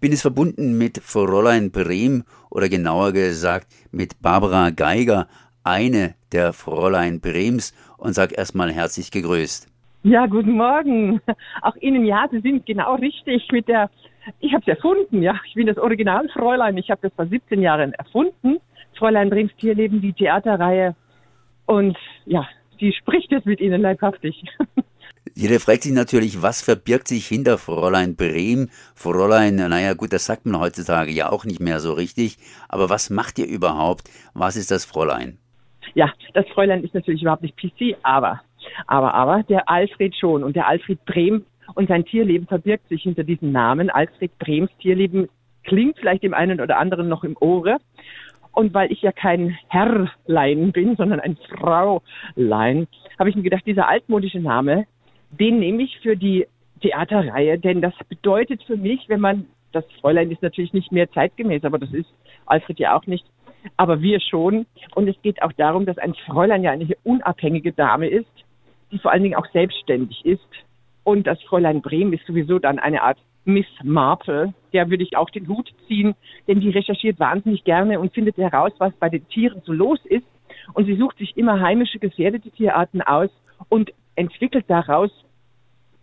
Bin es verbunden mit Fräulein Brehm oder genauer gesagt mit Barbara Geiger, eine der Fräulein Brems und sag erstmal herzlich gegrüßt. Ja, guten Morgen. Auch Ihnen, ja, Sie sind genau richtig mit der, ich habe es erfunden, ja. Ich bin das Originalfräulein. Ich habe das vor 17 Jahren erfunden. Fräulein Brems Tierleben, die Theaterreihe. Und ja, die spricht jetzt mit Ihnen leibhaftig. Jeder fragt sich natürlich, was verbirgt sich hinter Fräulein Brehm? Fräulein, naja gut, das sagt man heutzutage ja auch nicht mehr so richtig. Aber was macht ihr überhaupt? Was ist das Fräulein? Ja, das Fräulein ist natürlich überhaupt nicht PC, aber, aber, aber, der Alfred schon. Und der Alfred Brehm und sein Tierleben verbirgt sich hinter diesem Namen. Alfred Brems Tierleben klingt vielleicht dem einen oder anderen noch im Ohre. Und weil ich ja kein Herrlein bin, sondern ein Fraulein, habe ich mir gedacht, dieser altmodische Name, den nehme ich für die Theaterreihe, denn das bedeutet für mich, wenn man, das Fräulein ist natürlich nicht mehr zeitgemäß, aber das ist Alfred ja auch nicht, aber wir schon. Und es geht auch darum, dass ein Fräulein ja eine unabhängige Dame ist, die vor allen Dingen auch selbstständig ist. Und das Fräulein Brehm ist sowieso dann eine Art Miss Marple. Der würde ich auch den Hut ziehen, denn die recherchiert wahnsinnig gerne und findet heraus, was bei den Tieren so los ist. Und sie sucht sich immer heimische gefährdete Tierarten aus und entwickelt daraus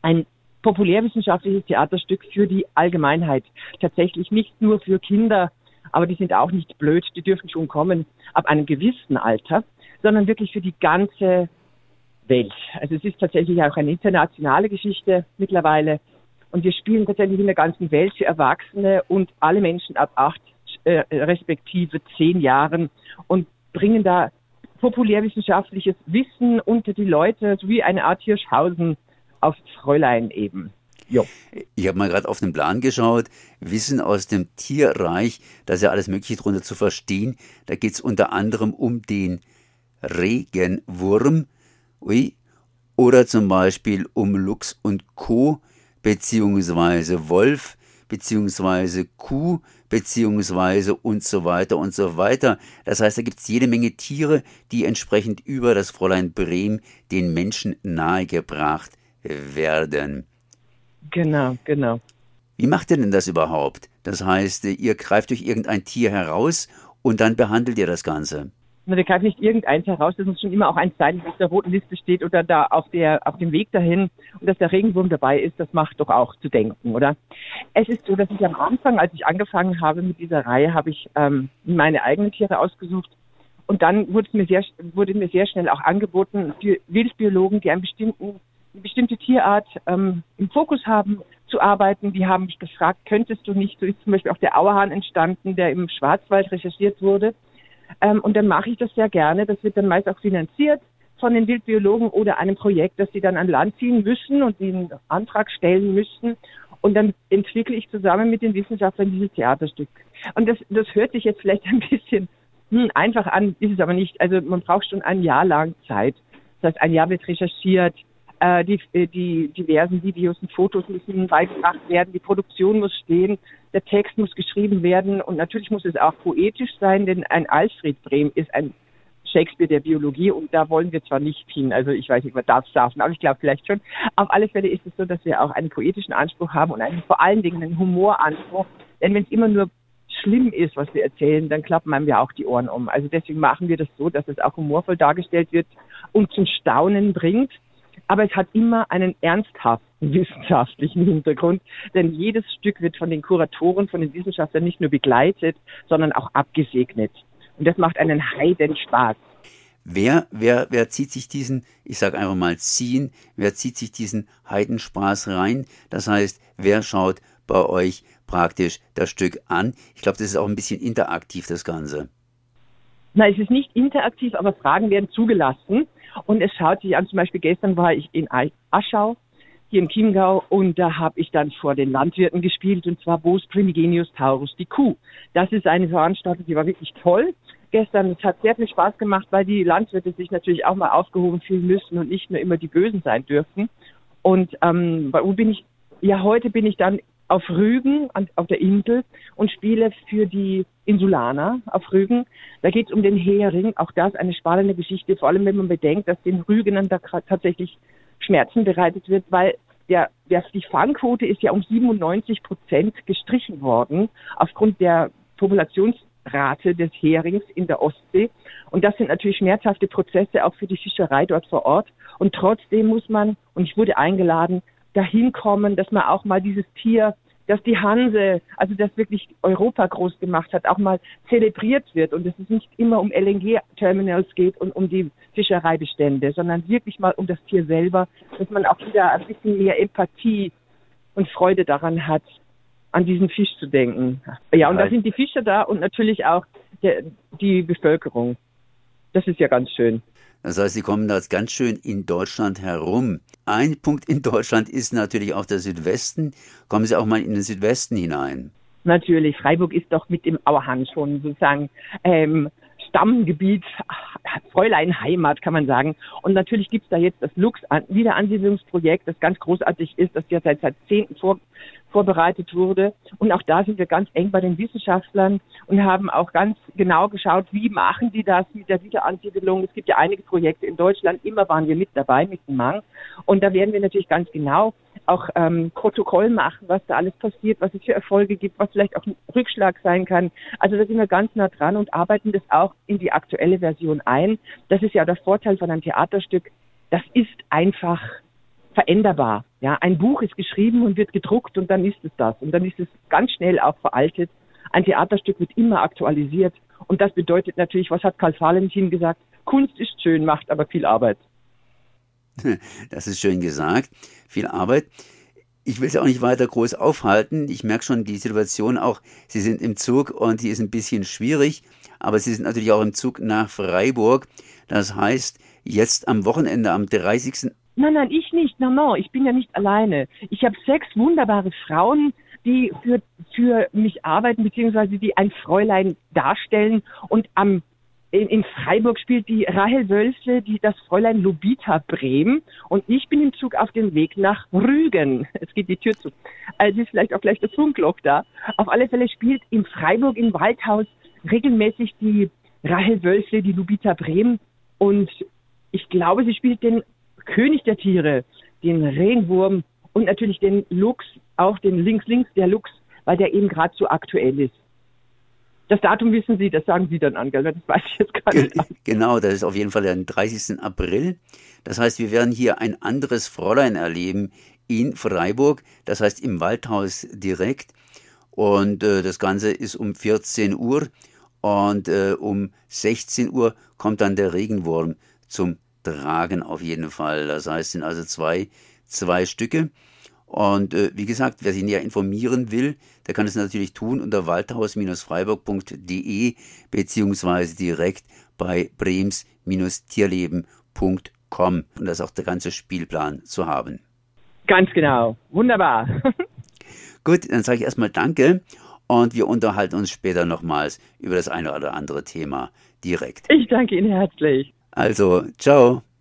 ein populärwissenschaftliches Theaterstück für die Allgemeinheit. Tatsächlich nicht nur für Kinder aber die sind auch nicht blöd, die dürfen schon kommen ab einem gewissen Alter, sondern wirklich für die ganze Welt. Also es ist tatsächlich auch eine internationale Geschichte mittlerweile und wir spielen tatsächlich in der ganzen Welt für Erwachsene und alle Menschen ab acht äh, respektive zehn Jahren und bringen da populärwissenschaftliches Wissen unter die Leute, so wie eine Art Hirschhausen auf Fräulein eben. Jo. Ich habe mal gerade auf den Plan geschaut. Wissen aus dem Tierreich, da ist ja alles Mögliche drunter zu verstehen. Da geht es unter anderem um den Regenwurm. Ui. Oder zum Beispiel um Luchs und Co. beziehungsweise Wolf beziehungsweise Kuh beziehungsweise und so weiter und so weiter. Das heißt, da gibt es jede Menge Tiere, die entsprechend über das Fräulein Brehm den Menschen nahegebracht werden. Genau, genau. Wie macht ihr denn das überhaupt? Das heißt, ihr greift euch irgendein Tier heraus und dann behandelt ihr das Ganze. Wir greifen nicht irgendeins heraus, das muss schon immer auch eins sein, das auf der roten Liste steht oder da auf der auf dem Weg dahin und dass der Regenwurm dabei ist, das macht doch auch zu denken, oder? Es ist so, dass ich am Anfang, als ich angefangen habe mit dieser Reihe, habe ich ähm, meine eigenen Tiere ausgesucht und dann wurde mir sehr wurde mir sehr schnell auch angeboten, für Wildbiologen, die einen bestimmten eine bestimmte Tierart ähm, im Fokus haben, zu arbeiten. Die haben mich gefragt, könntest du nicht, so ist zum Beispiel auch der Auerhahn entstanden, der im Schwarzwald recherchiert wurde. Ähm, und dann mache ich das sehr gerne. Das wird dann meist auch finanziert von den Wildbiologen oder einem Projekt, das sie dann an Land ziehen müssen und den Antrag stellen müssen. Und dann entwickle ich zusammen mit den Wissenschaftlern dieses Theaterstück. Und das, das hört sich jetzt vielleicht ein bisschen hm, einfach an, ist es aber nicht. Also man braucht schon ein Jahr lang Zeit. Das heißt, ein Jahr wird recherchiert, äh, die, äh, die diversen Videos und Fotos müssen beigebracht werden, die Produktion muss stehen, der Text muss geschrieben werden. Und natürlich muss es auch poetisch sein, denn ein Alfred Brehm ist ein Shakespeare der Biologie und da wollen wir zwar nicht hin, also ich weiß nicht, man darf es sagen, aber ich glaube vielleicht schon. Auf alle Fälle ist es so, dass wir auch einen poetischen Anspruch haben und einen, vor allen Dingen einen Humoranspruch, denn wenn es immer nur schlimm ist, was wir erzählen, dann klappen einem ja auch die Ohren um. Also deswegen machen wir das so, dass es auch humorvoll dargestellt wird und zum Staunen bringt aber es hat immer einen ernsthaften wissenschaftlichen Hintergrund, denn jedes Stück wird von den Kuratoren, von den Wissenschaftlern nicht nur begleitet, sondern auch abgesegnet. Und das macht einen heiden Spaß. Wer, wer, wer zieht sich diesen, ich sage einfach mal ziehen, wer zieht sich diesen Heidenspaß rein? Das heißt, wer schaut bei euch praktisch das Stück an? Ich glaube, das ist auch ein bisschen interaktiv, das Ganze. Nein, es ist nicht interaktiv, aber Fragen werden zugelassen. Und es schaut sich an, zum Beispiel gestern war ich in Aschau, hier im Chiemgau, und da habe ich dann vor den Landwirten gespielt, und zwar Bos Primigenius Taurus, die Kuh. Das ist eine Veranstaltung, die war wirklich toll. Gestern, es hat sehr viel Spaß gemacht, weil die Landwirte sich natürlich auch mal aufgehoben fühlen müssen und nicht nur immer die Bösen sein dürfen. Und ähm, wo bin ich? Ja, heute bin ich dann auf Rügen, auf der Insel und spiele für die Insulaner auf Rügen. Da geht es um den Hering. Auch das eine spannende Geschichte, vor allem wenn man bedenkt, dass den Rügenern da tatsächlich Schmerzen bereitet wird, weil der, der, die Fangquote ist ja um 97 Prozent gestrichen worden aufgrund der Populationsrate des Herings in der Ostsee. Und das sind natürlich schmerzhafte Prozesse auch für die Fischerei dort vor Ort. Und trotzdem muss man, und ich wurde eingeladen, dahin kommen, dass man auch mal dieses Tier dass die Hanse, also das wirklich Europa groß gemacht hat, auch mal zelebriert wird und dass es nicht immer um LNG-Terminals geht und um die Fischereibestände, sondern wirklich mal um das Tier selber, dass man auch wieder ein bisschen mehr Empathie und Freude daran hat, an diesen Fisch zu denken. Ja, und da sind die Fischer da und natürlich auch der, die Bevölkerung. Das ist ja ganz schön. Das heißt, sie kommen da ganz schön in Deutschland herum. Ein Punkt in Deutschland ist natürlich auch der Südwesten. Kommen Sie auch mal in den Südwesten hinein? Natürlich, Freiburg ist doch mit dem Auerhahn schon sozusagen ähm, Stammgebiet, Fräulein Heimat, kann man sagen. Und natürlich gibt's da jetzt das Lux Wiederansiedlungsprojekt, das ganz großartig ist, das ja seit Jahrzehnten vor, vorbereitet wurde. Und auch da sind wir ganz eng bei den Wissenschaftlern und haben auch ganz genau geschaut, wie machen die das mit der Wiederansiedelung. Es gibt ja einige Projekte in Deutschland, immer waren wir mit dabei mit dem Mang. Und da werden wir natürlich ganz genau auch ähm, Protokoll machen, was da alles passiert, was es für Erfolge gibt, was vielleicht auch ein Rückschlag sein kann. Also da sind wir ganz nah dran und arbeiten das auch in die aktuelle Version ein. Das ist ja der Vorteil von einem Theaterstück. Das ist einfach veränderbar. Ja, ein Buch ist geschrieben und wird gedruckt und dann ist es das. Und dann ist es ganz schnell auch veraltet. Ein Theaterstück wird immer aktualisiert. Und das bedeutet natürlich, was hat Karl Valentin gesagt? Kunst ist schön, macht aber viel Arbeit. Das ist schön gesagt. Viel Arbeit. Ich will Sie auch nicht weiter groß aufhalten. Ich merke schon die Situation auch. Sie sind im Zug und die ist ein bisschen schwierig. Aber Sie sind natürlich auch im Zug nach Freiburg. Das heißt, jetzt am Wochenende, am 30. Nein, nein, ich nicht. Nein, nein, ich bin ja nicht alleine. Ich habe sechs wunderbare Frauen, die für, für mich arbeiten, beziehungsweise die ein Fräulein darstellen. Und am in, in Freiburg spielt die Rahel Wölfle, die das Fräulein Lubita Brehm. Und ich bin im Zug auf dem Weg nach Rügen. Es geht die Tür zu. Also ist vielleicht auch gleich das Funkloch da. Auf alle Fälle spielt in Freiburg im Waldhaus regelmäßig die Rahel Wölfle, die Lubita Brehm. Und ich glaube, sie spielt den König der Tiere, den Regenwurm und natürlich den Luchs, auch den links-links der Luchs, weil der eben gerade so aktuell ist. Das Datum wissen Sie, das sagen Sie dann an, gell? Das weiß ich jetzt gar nicht. Genau, das ist auf jeden Fall der 30. April. Das heißt, wir werden hier ein anderes Fräulein erleben in Freiburg, das heißt im Waldhaus direkt. Und äh, das Ganze ist um 14 Uhr und äh, um 16 Uhr kommt dann der Regenwurm zum tragen auf jeden Fall. Das heißt, es sind also zwei, zwei Stücke. Und äh, wie gesagt, wer sich näher informieren will, der kann es natürlich tun unter waldhaus-freiburg.de beziehungsweise direkt bei brems-tierleben.com. Und da ist auch der ganze Spielplan zu haben. Ganz genau. Wunderbar. Gut, dann sage ich erstmal Danke und wir unterhalten uns später nochmals über das eine oder andere Thema direkt. Ich danke Ihnen herzlich. Also, ciao.